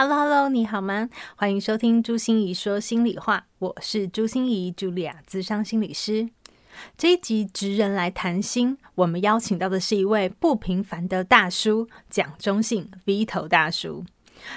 Hello，Hello，你好吗？欢迎收听朱心仪说心里话，我是朱心仪，Julia，咨商心理师。这一集职人来谈心，我们邀请到的是一位不平凡的大叔，蒋中信 Vito 大叔。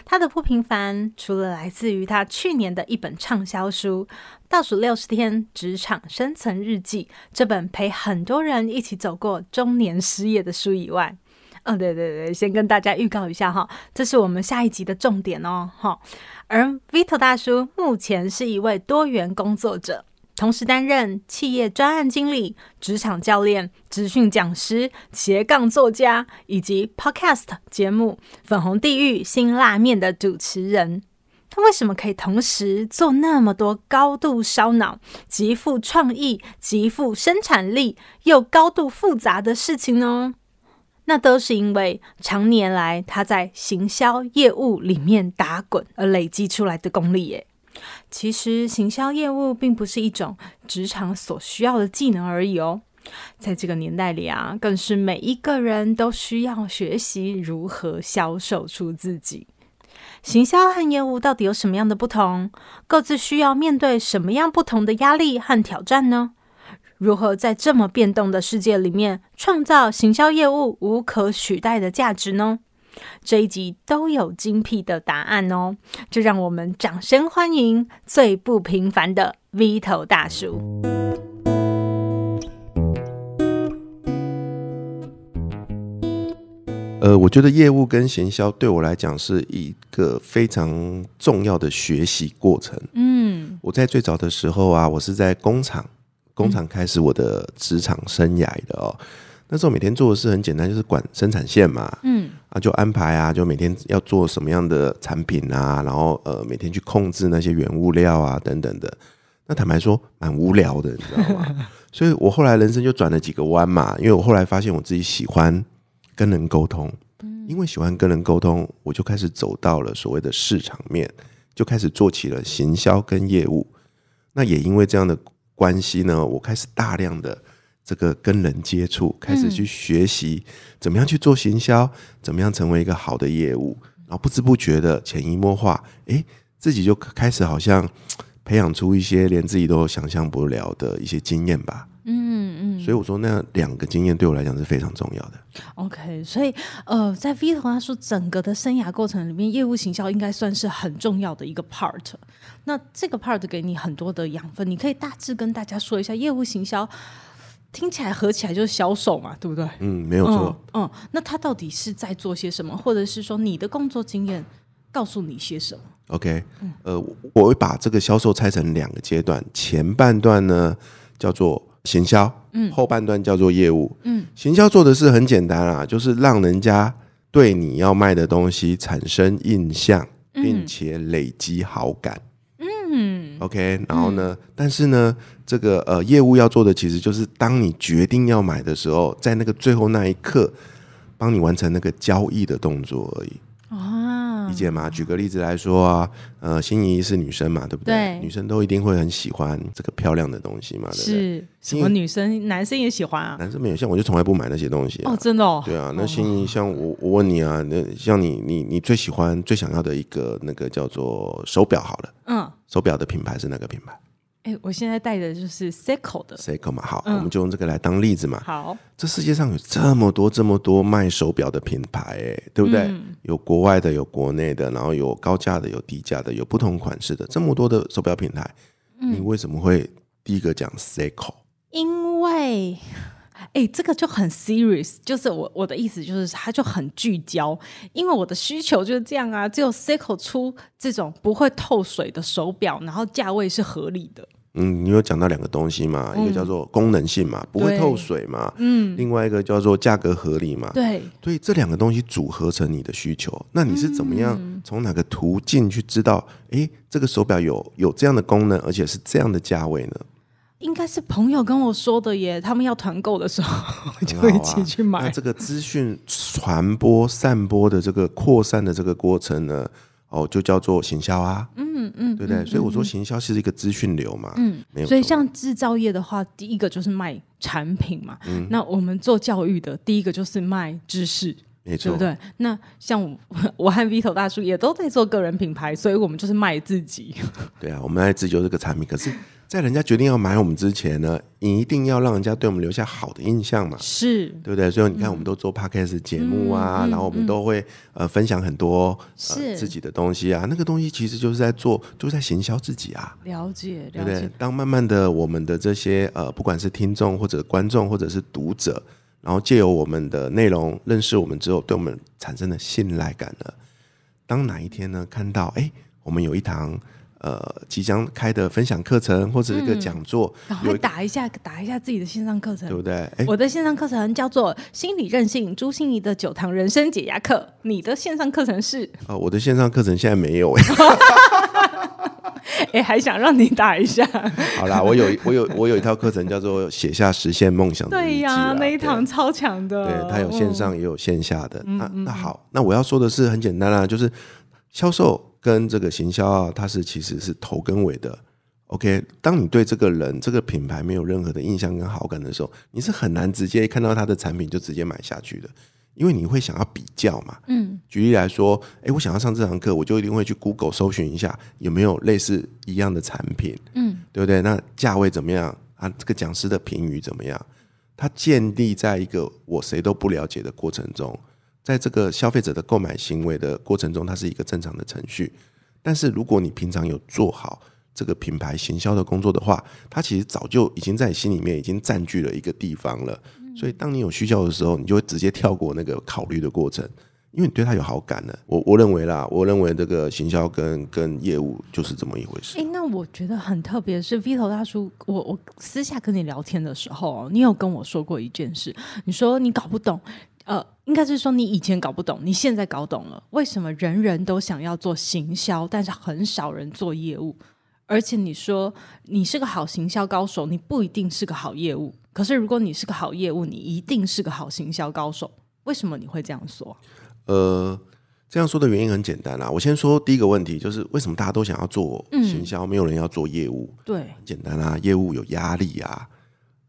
他的不平凡，除了来自于他去年的一本畅销书《倒数六十天职场生存日记》这本陪很多人一起走过中年失业的书以外。嗯、哦，对对对，先跟大家预告一下哈，这是我们下一集的重点哦，哈。而 Vito 大叔目前是一位多元工作者，同时担任企业专案经理、职场教练、职训讲师、斜杠作家，以及 Podcast 节目《粉红地狱辛辣面》的主持人。他为什么可以同时做那么多高度烧脑、极富创意、极富生产力又高度复杂的事情呢？那都是因为常年来他在行销业务里面打滚而累积出来的功力耶。其实行销业务并不是一种职场所需要的技能而已哦，在这个年代里啊，更是每一个人都需要学习如何销售出自己。行销和业务到底有什么样的不同？各自需要面对什么样不同的压力和挑战呢？如何在这么变动的世界里面创造行销业务无可取代的价值呢？这一集都有精辟的答案哦！就让我们掌声欢迎最不平凡的 Vito 大叔。呃，我觉得业务跟行销对我来讲是一个非常重要的学习过程。嗯，我在最早的时候啊，我是在工厂。工厂开始我的职场生涯的哦，那时候每天做的事很简单，就是管生产线嘛，嗯，啊就安排啊，就每天要做什么样的产品啊，然后呃每天去控制那些原物料啊等等的。那坦白说蛮无聊的，你知道吗？所以我后来人生就转了几个弯嘛，因为我后来发现我自己喜欢跟人沟通，因为喜欢跟人沟通，我就开始走到了所谓的市场面，就开始做起了行销跟业务。那也因为这样的。关系呢？我开始大量的这个跟人接触，开始去学习怎么样去做行销，怎么样成为一个好的业务，然后不知不觉的潜移默化，诶，自己就开始好像培养出一些连自己都想象不了的一些经验吧。嗯嗯，所以我说那两个经验对我来讲是非常重要的。OK，所以呃，在 Vito 他说整个的生涯过程里面，业务行销应该算是很重要的一个 part。那这个 part 给你很多的养分，你可以大致跟大家说一下，业务行销听起来合起来就是销售嘛，对不对？嗯，没有错。嗯，嗯，那他到底是在做些什么，或者是说你的工作经验告诉你些什么？OK，呃，我会把这个销售拆成两个阶段，前半段呢叫做。行销，嗯，后半段叫做业务，嗯，行销做的是很简单啊，就是让人家对你要卖的东西产生印象，并且累积好感，嗯，OK，然后呢，但是呢，这个呃业务要做的其实就是当你决定要买的时候，在那个最后那一刻，帮你完成那个交易的动作而已。啊理解吗？举个例子来说啊，呃，心仪是女生嘛，对不对？对，女生都一定会很喜欢这个漂亮的东西嘛，对不对？是什么女生？男生也喜欢啊。男生没有，像我就从来不买那些东西啊。哦，真的哦。对啊，那心仪，像我，我问你啊，那像你，你，你最喜欢、最想要的一个那个叫做手表好了，嗯，手表的品牌是哪个品牌？哎，我现在戴的就是 Seiko 的 Seiko 嘛，好，嗯、我们就用这个来当例子嘛。好，这世界上有这么多这么多卖手表的品牌，哎，对不对？嗯、有国外的，有国内的，然后有高价的，有低价的，有不同款式的，这么多的手表品牌，嗯、你为什么会第一个讲 Seiko？因为。哎，这个就很 serious，就是我我的意思就是它就很聚焦，因为我的需求就是这样啊，只有 Seiko 出这种不会透水的手表，然后价位是合理的。嗯，你有讲到两个东西嘛，嗯、一个叫做功能性嘛，不会透水嘛，嗯，另外一个叫做价格合理嘛，对，所以这两个东西组合成你的需求，那你是怎么样从哪个途径去知道，哎、嗯，这个手表有有这样的功能，而且是这样的价位呢？应该是朋友跟我说的耶，他们要团购的时候 就会一起去买。那这个资讯传播、散播的这个扩散的这个过程呢？哦，就叫做行销啊，嗯嗯，对不对？所以我说行销是一个资讯流嘛，嗯，没有。所以像制造业的话，第一个就是卖产品嘛，嗯，那我们做教育的，第一个就是卖知识，没错，对不对？那像我，我和 Vito 大叔也都在做个人品牌，所以我们就是卖自己。对啊，我们来自救这个产品，可是。在人家决定要买我们之前呢，你一定要让人家对我们留下好的印象嘛，是对不对？所以你看，我们都做 podcast 节目啊，嗯、然后我们都会、嗯、呃分享很多、呃、自己的东西啊，那个东西其实就是在做，就是在行销自己啊。了解，了解。对不对？当慢慢的我们的这些呃，不管是听众或者观众或者是读者，然后借由我们的内容认识我们之后，对我们产生了信赖感了。当哪一天呢，看到哎，我们有一堂。呃，即将开的分享课程或者一个讲座，赶快打一下，打一下自己的线上课程，对不对？我的线上课程叫做《心理韧性朱心怡的九堂人生解压课》，你的线上课程是？呃，我的线上课程现在没有哎，哎，还想让你打一下。好啦，我有我有我有一套课程叫做《写下实现梦想的》。对呀，那一堂超强的，对，它有线上也有线下的。那那好，那我要说的是很简单啦，就是销售。跟这个行销啊，它是其实是头跟尾的。OK，当你对这个人、这个品牌没有任何的印象跟好感的时候，你是很难直接看到他的产品就直接买下去的，因为你会想要比较嘛。嗯，举例来说，诶，我想要上这堂课，我就一定会去 Google 搜寻一下有没有类似一样的产品，嗯，对不对？那价位怎么样啊？这个讲师的评语怎么样？它建立在一个我谁都不了解的过程中。在这个消费者的购买行为的过程中，它是一个正常的程序。但是如果你平常有做好这个品牌行销的工作的话，它其实早就已经在你心里面已经占据了一个地方了。所以当你有需求的时候，你就会直接跳过那个考虑的过程，因为你对它有好感了。我我认为啦，我认为这个行销跟跟业务就是这么一回事。诶，那我觉得很特别是 Vito 大叔，我我私下跟你聊天的时候，你有跟我说过一件事，你说你搞不懂。呃，应该是说你以前搞不懂，你现在搞懂了。为什么人人都想要做行销，但是很少人做业务？而且你说你是个好行销高手，你不一定是个好业务。可是如果你是个好业务，你一定是个好行销高手。为什么你会这样说？呃，这样说的原因很简单啦。我先说第一个问题，就是为什么大家都想要做行销，嗯、没有人要做业务？对，很简单啦，业务有压力啊。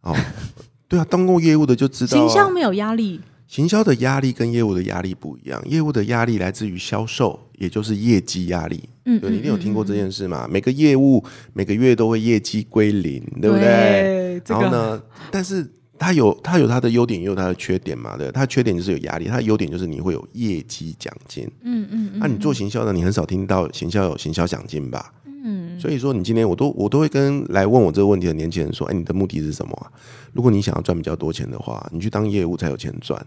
哦，对啊，当过业务的就知道，行销没有压力。行销的压力跟业务的压力不一样，业务的压力来自于销售，也就是业绩压力。嗯，对，你一定有听过这件事嘛？嗯嗯嗯、每个业务每个月都会业绩归零，对不对？对然后呢，但是它有它有它的优点，也有它的缺点嘛。对，它的缺点就是有压力，它的优点就是你会有业绩奖金。嗯嗯，那、嗯啊、你做行销的，你很少听到行销有行销奖金吧？嗯，所以说你今天我都我都会跟来问我这个问题的年轻人说，哎，你的目的是什么、啊？如果你想要赚比较多钱的话，你去当业务才有钱赚。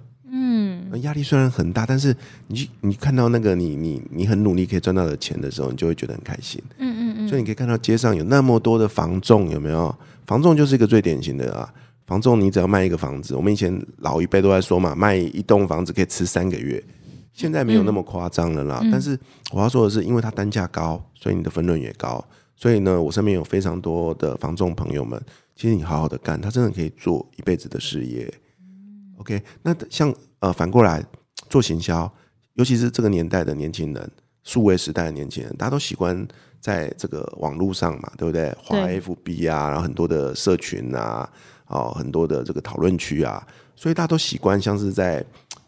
嗯，压力虽然很大，但是你你看到那个你你你很努力可以赚到的钱的时候，你就会觉得很开心。嗯嗯嗯。所以你可以看到街上有那么多的房仲，有没有？房仲就是一个最典型的啊。房仲你只要卖一个房子，我们以前老一辈都在说嘛，卖一栋房子可以吃三个月。现在没有那么夸张了啦，嗯、但是我要说的是，因为它单价高，所以你的分润也高。所以呢，我身边有非常多的房仲朋友们，其实你好好的干，他真的可以做一辈子的事业。OK，那像呃反过来做行销，尤其是这个年代的年轻人，数位时代的年轻人，大家都喜欢在这个网络上嘛，对不对？华 FB 啊，然后很多的社群啊，哦，很多的这个讨论区啊，所以大家都习惯像是在。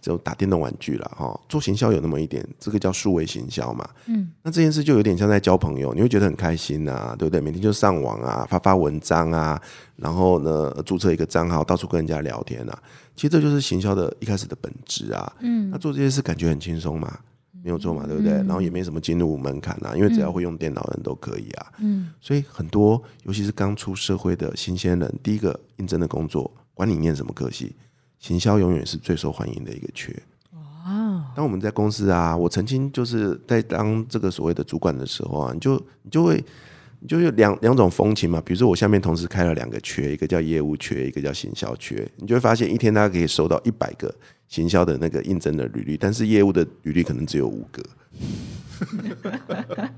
就打电动玩具了哈，做行销有那么一点，这个叫数位行销嘛。嗯，那这件事就有点像在交朋友，你会觉得很开心呐、啊，对不对？每天就上网啊，发发文章啊，然后呢，注册一个账号，到处跟人家聊天啊。其实这就是行销的一开始的本质啊。嗯，那做这些事感觉很轻松嘛，没有错嘛，对不对？嗯、然后也没什么进入门槛啊，因为只要会用电脑的人都可以啊。嗯，所以很多尤其是刚出社会的新鲜人，第一个应征的工作，管你念什么科系。行销永远是最受欢迎的一个缺。哇！当我们在公司啊，我曾经就是在当这个所谓的主管的时候啊，你就你就会你就有两两种风情嘛。比如说我下面同时开了两个缺，一个叫业务缺，一个叫行销缺，你就会发现一天大家可以收到一百个行销的那个应征的履历，但是业务的履历可能只有五个。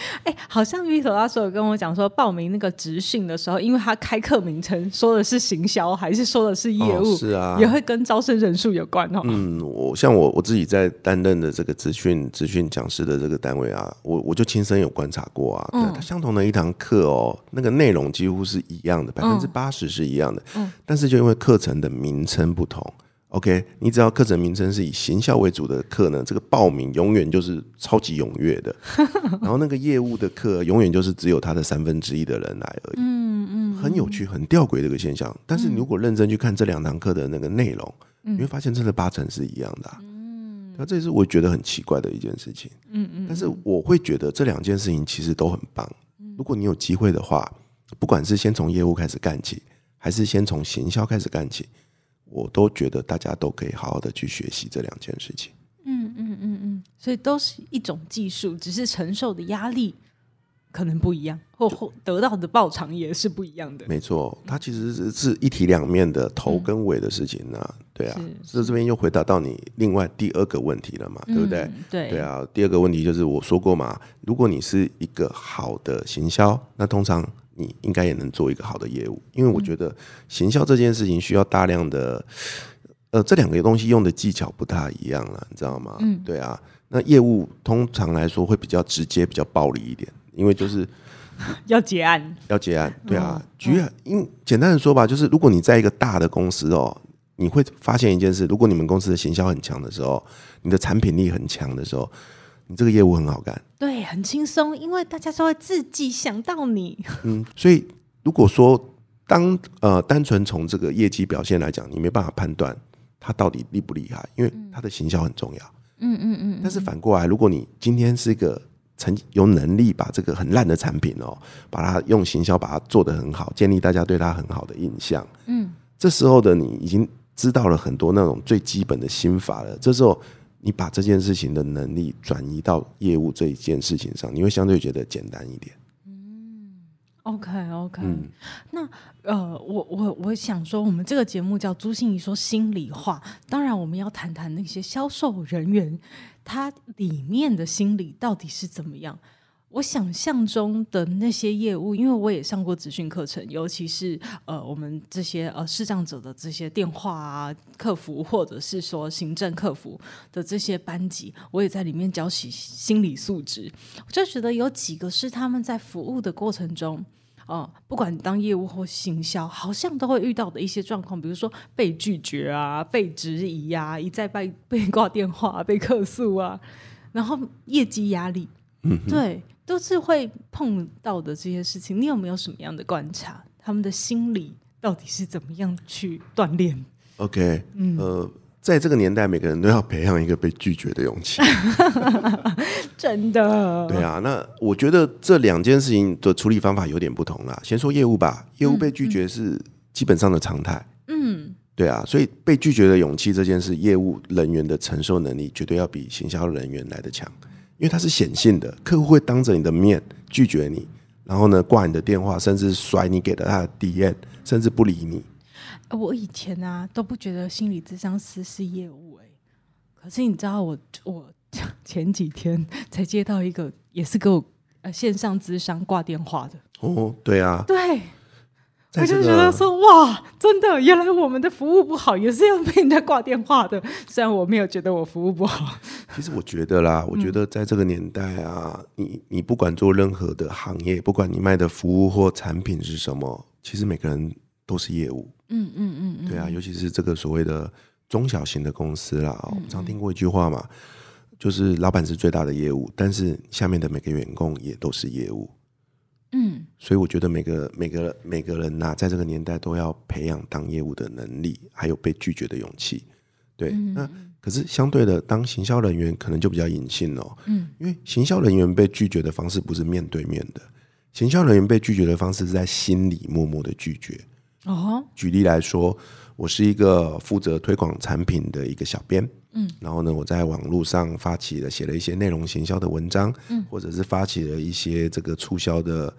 哎、欸，好像 Vito 他说有跟我讲说，报名那个职训的时候，因为他开课名称说的是行销，还是说的是业务？哦、是啊，也会跟招生人数有关哦。嗯，我像我我自己在担任的这个职训职训讲师的这个单位啊，我我就亲身有观察过啊，嗯、相同的一堂课哦，那个内容几乎是一样的，百分之八十是一样的，嗯，但是就因为课程的名称不同。OK，你只要课程名称是以行销为主的课呢，这个报名永远就是超级踊跃的。然后那个业务的课永远就是只有他的三分之一的人来而已。嗯嗯，很有趣，很吊诡这个现象。但是你如果认真去看这两堂课的那个内容，你会发现真的八成是一样的。嗯，那这也是我觉得很奇怪的一件事情。嗯嗯，但是我会觉得这两件事情其实都很棒。如果你有机会的话，不管是先从业务开始干起，还是先从行销开始干起。我都觉得大家都可以好好的去学习这两件事情。嗯嗯嗯嗯，所以都是一种技术，只是承受的压力可能不一样，或或得到的报偿也是不一样的。没错，它其实是是一体两面的头跟尾的事情呢、啊。嗯、对啊，这这边又回答到你另外第二个问题了嘛，对不对？嗯、对对啊，第二个问题就是我说过嘛，如果你是一个好的行销，那通常。你应该也能做一个好的业务，因为我觉得行销这件事情需要大量的，呃，这两个东西用的技巧不太一样了，你知道吗？嗯，对啊。那业务通常来说会比较直接，比较暴力一点，因为就是 要结案，要结案。对啊，举，因简单的说吧，就是如果你在一个大的公司哦，你会发现一件事：如果你们公司的行销很强的时候，你的产品力很强的时候。你这个业务很好干，对，很轻松，因为大家都会自己想到你。嗯，所以如果说当呃单纯从这个业绩表现来讲，你没办法判断他到底厉不厉害，因为他的行销很重要。嗯嗯嗯。但是反过来，如果你今天是一个成有能力把这个很烂的产品哦，把它用行销把它做得很好，建立大家对他很好的印象。嗯，这时候的你已经知道了很多那种最基本的心法了。这时候。你把这件事情的能力转移到业务这一件事情上，你会相对觉得简单一点。嗯，OK OK，嗯，那呃，我我我想说，我们这个节目叫朱心怡说心里话，当然我们要谈谈那些销售人员他里面的心理到底是怎么样。我想象中的那些业务，因为我也上过职训课程，尤其是呃，我们这些呃视障者的这些电话啊、客服，或者是说行政客服的这些班级，我也在里面教起心理素质。我就觉得有几个是他们在服务的过程中，哦、呃，不管当业务或行销，好像都会遇到的一些状况，比如说被拒绝啊、被质疑啊、一再被被挂电话、被客诉啊，然后业绩压力，嗯，对。都是会碰到的这些事情，你有没有什么样的观察？他们的心理到底是怎么样去锻炼？OK，嗯，呃，在这个年代，每个人都要培养一个被拒绝的勇气。真的？对啊。那我觉得这两件事情的处理方法有点不同啦。先说业务吧，业务被拒绝是基本上的常态。嗯，对啊。所以被拒绝的勇气这件事，业务人员的承受能力绝对要比行销人员来的强。因为它是显性的，客户会当着你的面拒绝你，然后呢挂你的电话，甚至甩你给了他的 DM，甚至不理你。我以前啊都不觉得心理咨商师是业务哎，可是你知道我我 前几天才接到一个也是给我呃线上咨商挂电话的哦，对啊，对。我就觉得说哇，真的，原来我们的服务不好，也是要被人家挂电话的。虽然我没有觉得我服务不好，其实我觉得啦，我觉得在这个年代啊，嗯、你你不管做任何的行业，不管你卖的服务或产品是什么，其实每个人都是业务。嗯嗯嗯，嗯嗯对啊，尤其是这个所谓的中小型的公司啦，我们常听过一句话嘛，就是老板是最大的业务，但是下面的每个员工也都是业务。嗯，所以我觉得每个每个每个人呐、啊，在这个年代都要培养当业务的能力，还有被拒绝的勇气。对，嗯、那可是相对的，当行销人员可能就比较隐性哦。嗯，因为行销人员被拒绝的方式不是面对面的，行销人员被拒绝的方式是在心里默默的拒绝。哦，举例来说，我是一个负责推广产品的一个小编。嗯，然后呢，我在网络上发起了写了一些内容行销的文章，嗯，或者是发起了一些这个促销的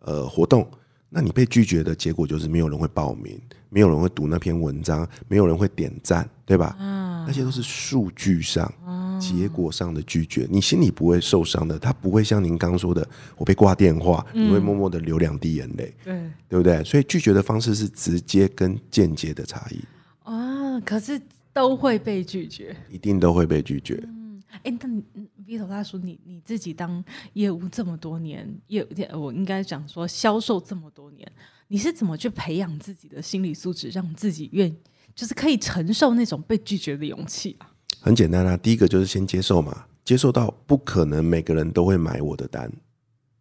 呃活动，那你被拒绝的结果就是没有人会报名，没有人会读那篇文章，没有人会点赞，对吧？嗯，那些都是数据上。结果上的拒绝，你心里不会受伤的，他不会像您刚刚说的，我被挂电话，你会默默的流两滴眼泪，对，对不对？所以拒绝的方式是直接跟间接的差异啊，可是都会被拒绝，一定都会被拒绝。嗯，哎，那你 Vito 大叔，你你自己当业务这么多年，业我应该讲说销售这么多年，你是怎么去培养自己的心理素质，让自己愿就是可以承受那种被拒绝的勇气啊？很简单啊，第一个就是先接受嘛，接受到不可能每个人都会买我的单，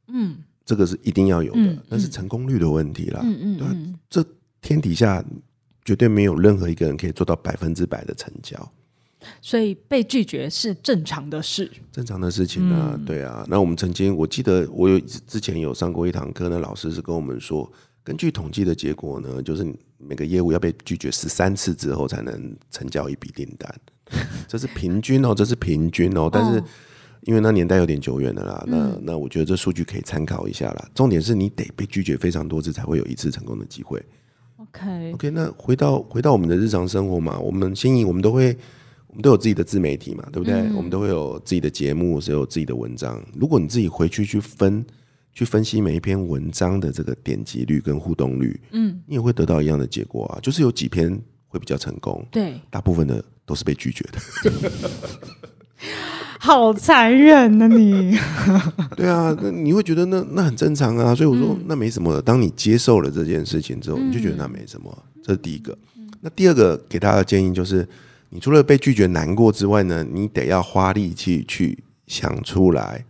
嗯，这个是一定要有的，嗯、那是成功率的问题啦，嗯嗯，对嗯，这天底下绝对没有任何一个人可以做到百分之百的成交，所以被拒绝是正常的事，正常的事情啊，嗯、对啊。那我们曾经，我记得我有之前有上过一堂课，那老师是跟我们说，根据统计的结果呢，就是每个业务要被拒绝十三次之后才能成交一笔订单。这是平均哦，这是平均哦，但是因为那年代有点久远的啦，那那我觉得这数据可以参考一下啦。重点是你得被拒绝非常多次才会有一次成功的机会。OK OK，那回到回到我们的日常生活嘛，我们新颖我们都会我们都有自己的自媒体嘛，对不对？我们都会有自己的节目，是有自己的文章。如果你自己回去去分去分析每一篇文章的这个点击率跟互动率，嗯，你也会得到一样的结果啊，就是有几篇会比较成功，对，大部分的。都是被拒绝的，好残忍啊你！对啊，那你会觉得那那很正常啊，所以我说那没什么。当你接受了这件事情之后，你就觉得那没什么，这是第一个。那第二个给大家的建议就是，你除了被拒绝难过之外呢，你得要花力气去想出来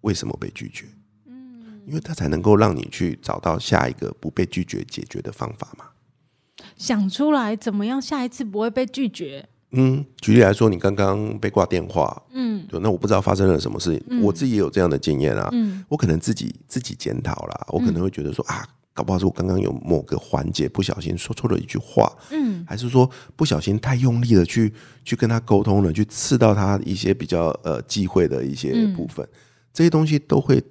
为什么被拒绝，嗯，因为他才能够让你去找到下一个不被拒绝解决的方法嘛。想出来怎么样下一次不会被拒绝？嗯，举例来说，你刚刚被挂电话，嗯，对，那我不知道发生了什么事，嗯、我自己也有这样的经验啊，嗯，我可能自己自己检讨啦，我可能会觉得说、嗯、啊，搞不好是我刚刚有某个环节不小心说错了一句话，嗯，还是说不小心太用力的去去跟他沟通了，去刺到他一些比较呃忌讳的一些部分，嗯、这些东西都会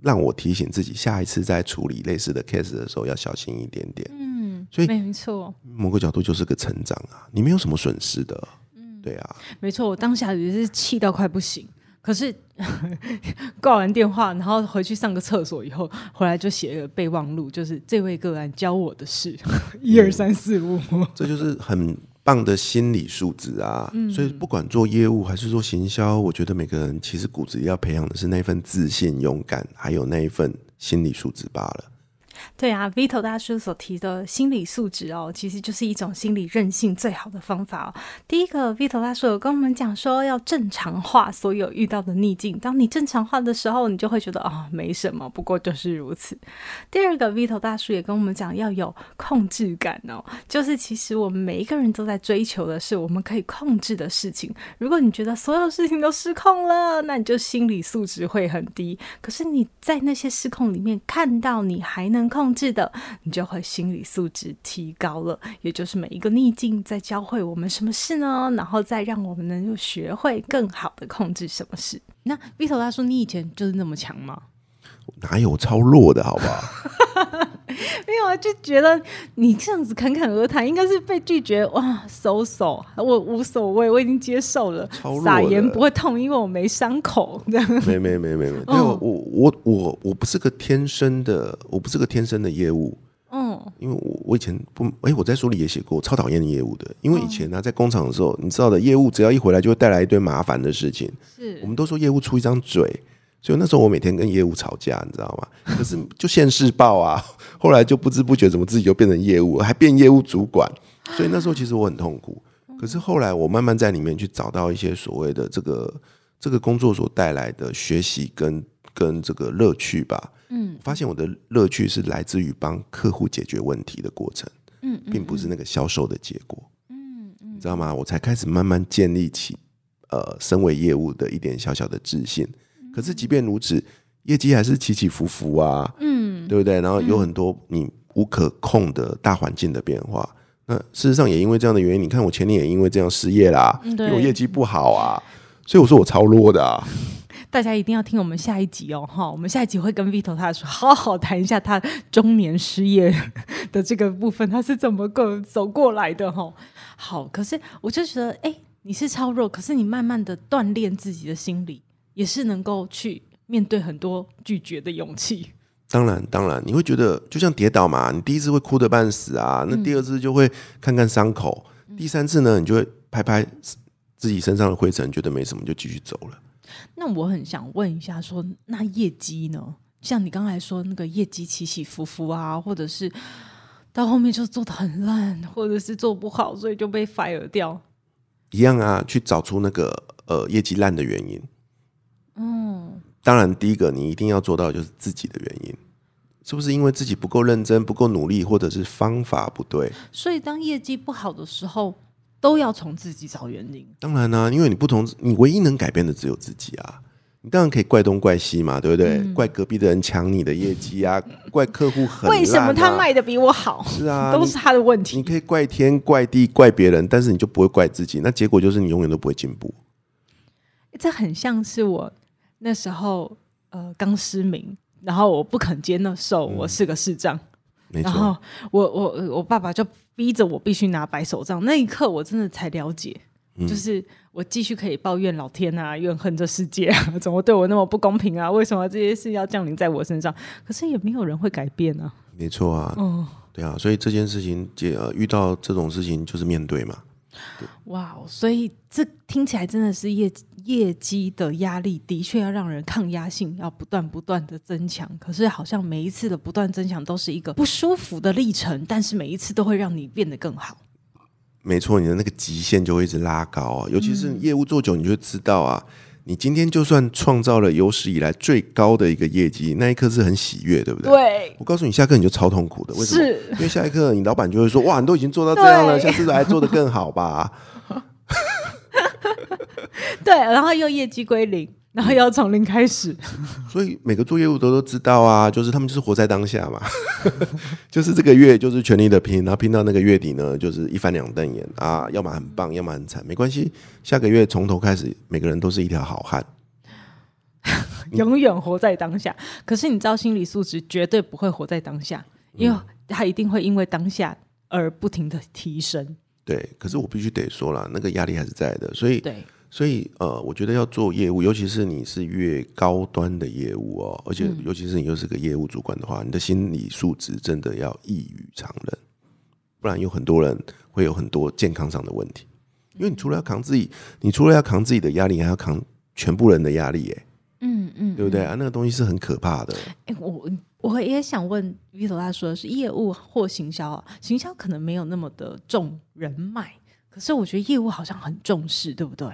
让我提醒自己，下一次在处理类似的 case 的时候要小心一点点，嗯。所以没错，某个角度就是个成长啊，你没有什么损失的，嗯，对啊，没错，我当下也是气到快不行，可是 挂完电话，然后回去上个厕所以后，回来就写了备忘录，就是这位个案教我的事，一二三四五，这就是很棒的心理素质啊。嗯，所以不管做业务还是做行销，我觉得每个人其实骨子里要培养的是那份自信、勇敢，还有那一份心理素质罢了。对啊，Vito 大叔所提的心理素质哦，其实就是一种心理韧性最好的方法哦。第一个，Vito 大叔有跟我们讲说，要正常化所有遇到的逆境。当你正常化的时候，你就会觉得、哦，没什么，不过就是如此。第二个，Vito 大叔也跟我们讲，要有控制感哦，就是其实我们每一个人都在追求的是我们可以控制的事情。如果你觉得所有事情都失控了，那你就心理素质会很低。可是你在那些失控里面看到你还能。控制的，你就会心理素质提高了。也就是每一个逆境在教会我们什么事呢？然后再让我们能够学会更好的控制什么事。那 Vito 他说，你以前就是那么强吗？哪有超弱的，好不好？没有啊，就觉得你这样子侃侃而谈，应该是被拒绝哇，so so，我无所谓，我已经接受了，撒盐不会痛，因为我没伤口，这样。没没没没没，因为我我我我不是个天生的，我不是个天生的业务，嗯，因为我我以前不，哎，我在书里也写过，我超讨厌业务的，因为以前呢、啊，在工厂的时候，你知道的，业务只要一回来就会带来一堆麻烦的事情，是。我们都说业务出一张嘴。所以那时候我每天跟业务吵架，你知道吗？可是就现世报啊，后来就不知不觉怎么自己就变成业务，还变业务主管。所以那时候其实我很痛苦。可是后来我慢慢在里面去找到一些所谓的这个这个工作所带来的学习跟跟这个乐趣吧。嗯，发现我的乐趣是来自于帮客户解决问题的过程。嗯，并不是那个销售的结果。嗯嗯，你知道吗？我才开始慢慢建立起呃，身为业务的一点小小的自信。可是，即便如此，业绩还是起起伏伏啊，嗯，对不对？然后有很多你无可控的大环境的变化。那事实上也因为这样的原因，你看我前年也因为这样失业啦，因为我业绩不好啊，所以我说我超弱的啊。大家一定要听我们下一集哦，哈，我们下一集会跟 Vito 他说，好好谈一下他中年失业 的这个部分，他是怎么过走过来的哈。好，可是我就觉得，哎，你是超弱，可是你慢慢的锻炼自己的心理，也是能够去面对很多拒绝的勇气。当然，当然，你会觉得就像跌倒嘛，你第一次会哭得半死啊，那第二次就会看看伤口，嗯、第三次呢，你就会拍拍自己身上的灰尘，觉得没什么，就继续走了。那我很想问一下说，说那业绩呢？像你刚才说那个业绩起起伏伏啊，或者是到后面就做的很烂，或者是做不好，所以就被 fire 掉，一样啊，去找出那个呃业绩烂的原因。嗯。当然，第一个你一定要做到的就是自己的原因，是不是因为自己不够认真、不够努力，或者是方法不对？所以当业绩不好的时候，都要从自己找原因。当然啦、啊，因为你不同，你唯一能改变的只有自己啊。你当然可以怪东怪西嘛，对不对？嗯、怪隔壁的人抢你的业绩啊，怪客户很、啊、为什么他卖的比我好？是啊，都是他的问题。你，你可以怪天、怪地、怪别人，但是你就不会怪自己。那结果就是你永远都不会进步。这很像是我。那时候，呃，刚失明，然后我不肯接那手，我是个视障，嗯、然后我我我爸爸就逼着我必须拿白手杖。那一刻，我真的才了解，嗯、就是我继续可以抱怨老天啊，怨恨这世界啊，怎么对我那么不公平啊？为什么这些事要降临在我身上？可是也没有人会改变啊。没错啊，嗯，对啊，所以这件事情，呃，遇到这种事情就是面对嘛。哇，所以这听起来真的是业业绩的压力，的确要让人抗压性要不断不断的增强。可是好像每一次的不断增强都是一个不舒服的历程，但是每一次都会让你变得更好。没错，你的那个极限就会一直拉高啊，尤其是业务做久，你就知道啊。你今天就算创造了有史以来最高的一个业绩，那一刻是很喜悦，对不对？对。我告诉你，下课你就超痛苦的，为什么？因为下一刻你老板就会说：“哇，你都已经做到这样了，下次来做得更好吧？” 对，然后又业绩归零。然后要从零开始，所以每个做业务的都知道啊，就是他们就是活在当下嘛，就是这个月就是全力的拼，然后拼到那个月底呢，就是一翻两瞪眼啊，要么很棒，要么很惨，没关系，下个月从头开始，每个人都是一条好汉，永远活在当下。可是你知道，心理素质绝对不会活在当下，因为他一定会因为当下而不停的提升。对，可是我必须得说了，那个压力还是在的，所以对。所以，呃，我觉得要做业务，尤其是你是越高端的业务哦，而且尤其是你又是个业务主管的话，嗯、你的心理素质真的要异于常人，不然有很多人会有很多健康上的问题。因为你除了要扛自己，你除了要扛自己的压力，还要扛全部人的压力，哎，嗯嗯，对不对啊？那个东西是很可怕的。哎、欸，我我也想问 Vito，他说的是业务或行销啊，行销可能没有那么的重人脉，可是我觉得业务好像很重视，对不对？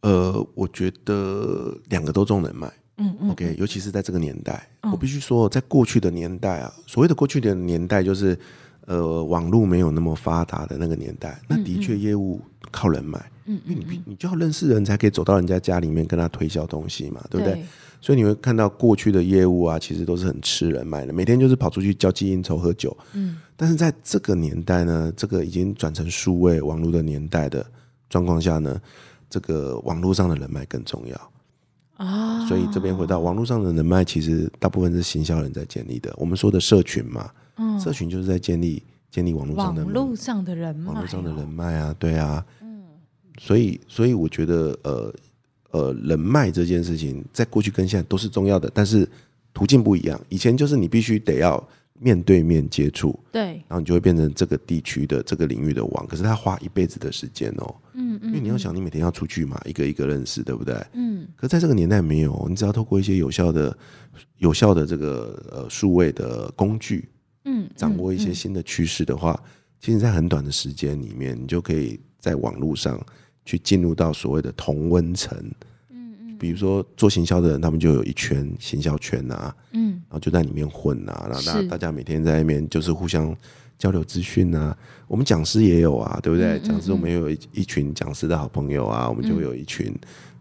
呃，我觉得两个都重人脉，嗯嗯，OK，尤其是在这个年代，嗯、我必须说，在过去的年代啊，所谓的过去的年代，就是呃，网络没有那么发达的那个年代，那的确业务靠人脉，嗯，因为你你就要认识人才可以走到人家家里面跟他推销东西嘛，对不对？对，所以你会看到过去的业务啊，其实都是很吃人脉的，每天就是跑出去交际应酬喝酒，嗯，但是在这个年代呢，这个已经转成数位网络的年代的状况下呢。这个网络上的人脉更重要啊，所以这边回到网络上的人脉，其实大部分是行销人在建立的。我们说的社群嘛，嗯，社群就是在建立建立网络上的网络上的人脉，网络上的人脉啊，对啊，嗯，所以所以我觉得呃呃人脉这件事情，在过去跟现在都是重要的，但是途径不一样。以前就是你必须得要。面对面接触，对，然后你就会变成这个地区的这个领域的王。可是他花一辈子的时间哦，嗯嗯，因为你要想，你每天要出去嘛，一个一个认识，对不对？嗯。可是在这个年代没有，你只要透过一些有效的、有效的这个呃数位的工具，嗯，掌握一些新的趋势的话，其实，在很短的时间里面，你就可以在网络上去进入到所谓的同温层嗯。比如说做行销的人，他们就有一圈行销圈啊，嗯，然后就在里面混啊，然后大大家每天在那边就是互相交流资讯啊。我们讲师也有啊，对不对？讲师我们也有一一群讲师的好朋友啊，我们就会有一群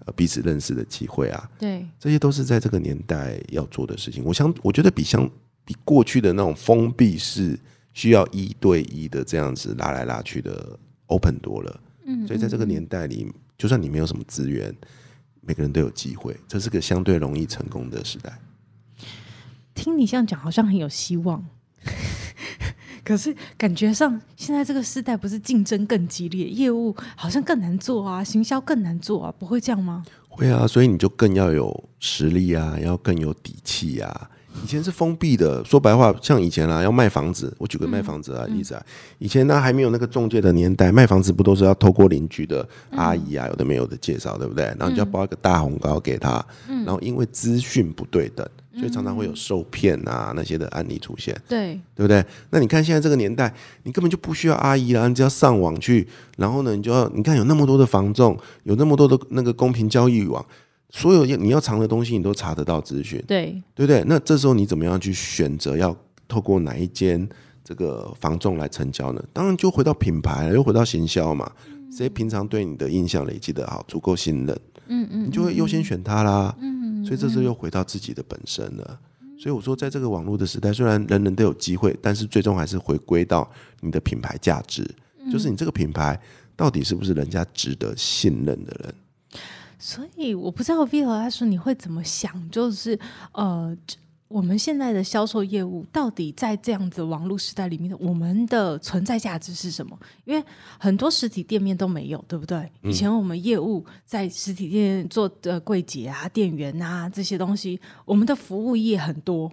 呃彼此认识的机会啊。对，这些都是在这个年代要做的事情。我想，我觉得比相比过去的那种封闭式需要一对一的这样子拉来拉去的 open 多了。嗯，所以在这个年代里，就算你没有什么资源。每个人都有机会，这是个相对容易成功的时代。听你这样讲，好像很有希望。可是感觉上，现在这个时代不是竞争更激烈，业务好像更难做啊，行销更难做啊，不会这样吗？会啊，所以你就更要有实力啊，要更有底气啊。以前是封闭的，说白话，像以前啊，要卖房子，我举个卖房子啊例子啊，以前呢还没有那个中介的年代，卖房子不都是要透过邻居的阿姨啊，有的没有的介绍，对不对？然后你就要包一个大红包给他，然后因为资讯不对等，所以常常会有受骗啊那些的案例出现，对，对不对？那你看现在这个年代，你根本就不需要阿姨了，你只要上网去，然后呢，你就要你看有那么多的房仲，有那么多的那个公平交易网。所有你要藏的东西，你都查得到资讯，对对不对？那这时候你怎么样去选择要透过哪一间这个房仲来成交呢？当然就回到品牌了，又回到行销嘛。谁平常对你的印象累积的好，足够信任，嗯嗯，你就会优先选他啦。嗯，所以这时候又回到自己的本身了。所以我说，在这个网络的时代，虽然人人都有机会，但是最终还是回归到你的品牌价值，就是你这个品牌到底是不是人家值得信任的人。所以我不知道 Vio 他说你会怎么想，就是呃，我们现在的销售业务到底在这样子网络时代里面的，我们的存在价值是什么？因为很多实体店面都没有，对不对？以前我们业务在实体店做的柜姐啊、店员啊这些东西，我们的服务业很多，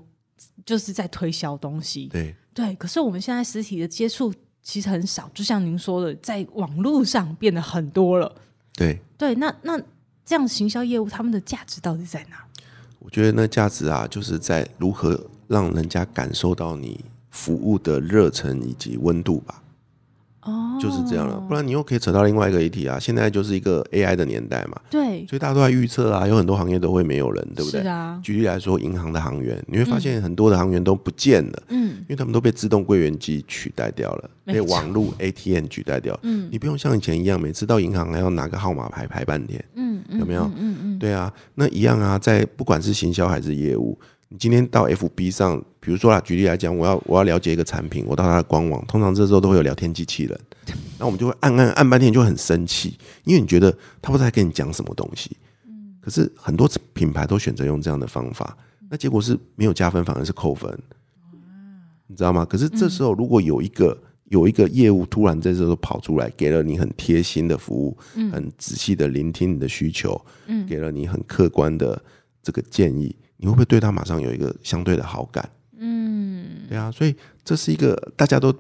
就是在推销东西。对对，可是我们现在实体的接触其实很少，就像您说的，在网络上变得很多了。对对，那那。这样行销业务，他们的价值到底在哪？我觉得那价值啊，就是在如何让人家感受到你服务的热忱以及温度吧。哦，就是这样了，不然你又可以扯到另外一个议题啊。现在就是一个 AI 的年代嘛，对，所以大家都在预测啊，有很多行业都会没有人，对不对？是啊。举例来说，银行的行员，你会发现很多的行员都不见了，嗯，因为他们都被自动柜员机取代掉了，被网络 ATM 取代掉，嗯，你不用像以前一样，每次到银行还要拿个号码牌排半天，嗯，有没有？嗯嗯，嗯，对啊，那一样啊，在不管是行销还是业务。你今天到 FB 上，比如说啦，举例来讲，我要我要了解一个产品，我到它的官网，通常这时候都会有聊天机器人，那我们就会按按按半天，就很生气，因为你觉得他不知道在跟你讲什么东西。可是很多品牌都选择用这样的方法，那结果是没有加分，反而是扣分。你知道吗？可是这时候如果有一个有一个业务突然在这时候跑出来，给了你很贴心的服务，很仔细的聆听你的需求，给了你很客观的这个建议。你会不会对他马上有一个相对的好感？嗯，对啊，所以这是一个大家都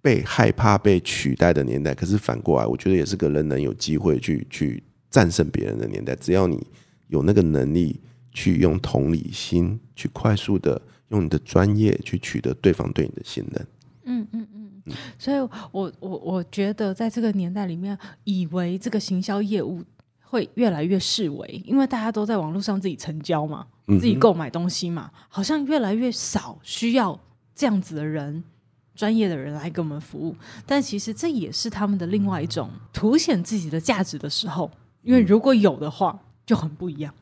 被害怕被取代的年代。可是反过来，我觉得也是个人能有机会去去战胜别人的年代。只要你有那个能力去用同理心，去快速的用你的专业去取得对方对你的信任。嗯嗯嗯。嗯，所以我我我觉得在这个年代里面，以为这个行销业务会越来越式微，因为大家都在网络上自己成交嘛。自己购买东西嘛，好像越来越少需要这样子的人，专业的人来给我们服务。但其实这也是他们的另外一种凸显自己的价值的时候，因为如果有的话，就很不一样。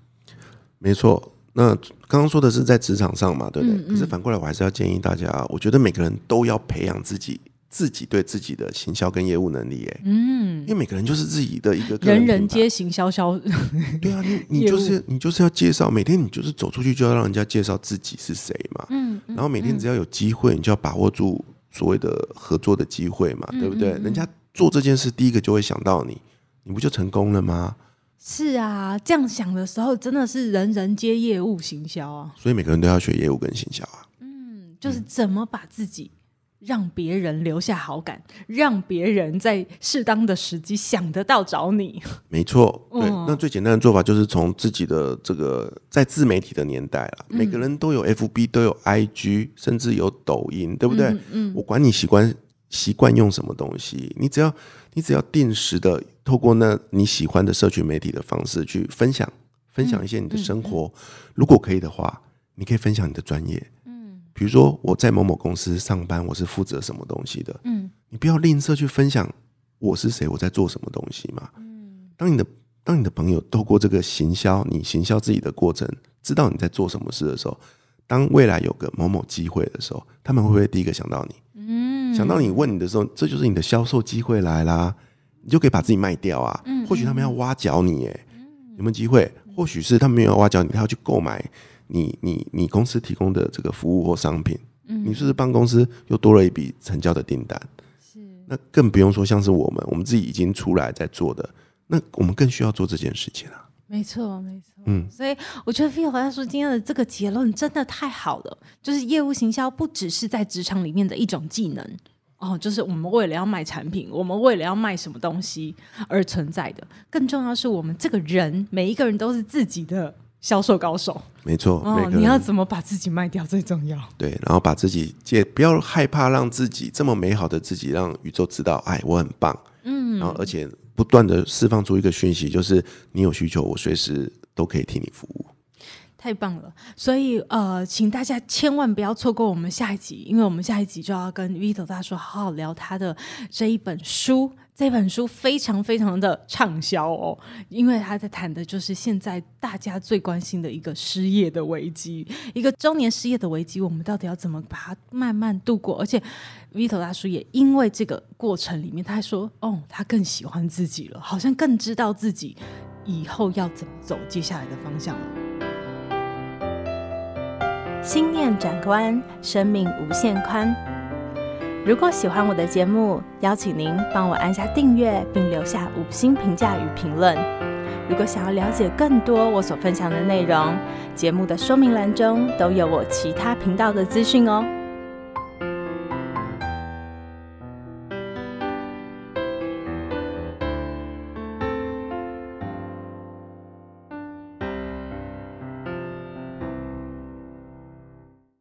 没错，那刚刚说的是在职场上嘛，对不对？可是反过来，我还是要建议大家，我觉得每个人都要培养自己。自己对自己的行销跟业务能力，哎，嗯，因为每个人就是自己的一个，人人皆行销销，对啊，你你就是你就是要介绍，每天你就是走出去就要让人家介绍自己是谁嘛，嗯，然后每天只要有机会，你就要把握住所谓的合作的机会嘛，对不对？人家做这件事，第一个就会想到你，你不就成功了吗？是啊，这样想的时候，真的是人人皆业务行销啊，所以每个人都要学业务跟行销啊，嗯，就是怎么把自己。让别人留下好感，让别人在适当的时机想得到找你。没错，对。嗯、那最简单的做法就是从自己的这个在自媒体的年代了，嗯、每个人都有 FB，都有 IG，甚至有抖音，对不对？嗯。嗯，我管你习惯习惯用什么东西，你只要你只要定时的透过那你喜欢的社群媒体的方式去分享，分享一些你的生活。如果可以的话，你可以分享你的专业。比如说我在某某公司上班，我是负责什么东西的？嗯，你不要吝啬去分享我是谁，我在做什么东西嘛。嗯，当你的当你的朋友透过这个行销，你行销自己的过程，知道你在做什么事的时候，当未来有个某某机会的时候，他们会不会第一个想到你？嗯，想到你问你的时候，这就是你的销售机会来啦，你就可以把自己卖掉啊。嗯，或许他们要挖角你，哎，有没有机会？或许是他们没有挖角你，他要去购买你你你公司提供的这个服务或商品。嗯，你是不是帮公司又多了一笔成交的订单？是。那更不用说像是我们，我们自己已经出来在做的，那我们更需要做这件事情啊。没错，没错。嗯，所以我觉得 Vito 大叔今天的这个结论真的太好了，就是业务行销不只是在职场里面的一种技能哦，就是我们为了要卖产品，我们为了要卖什么东西而存在的，更重要是我们这个人每一个人都是自己的销售高手。没错，哦，你要怎么把自己卖掉最重要。对，然后把自己借，不要害怕让自己这么美好的自己让宇宙知道，哎，我很棒。嗯，然后而且不断的释放出一个讯息，就是你有需求，我随时都可以替你服务。太棒了，所以呃，请大家千万不要错过我们下一集，因为我们下一集就要跟 Vito 大叔好好聊他的这一本书。这本书非常非常的畅销哦，因为他在谈的就是现在大家最关心的一个失业的危机，一个中年失业的危机，我们到底要怎么把它慢慢度过？而且 Vito 大叔也因为这个过程里面，他还说：“哦，他更喜欢自己了，好像更知道自己以后要怎么走接下来的方向了。”心念转关，生命无限宽。如果喜欢我的节目，邀请您帮我按下订阅，并留下五星评价与评论。如果想要了解更多我所分享的内容，节目的说明栏中都有我其他频道的资讯哦。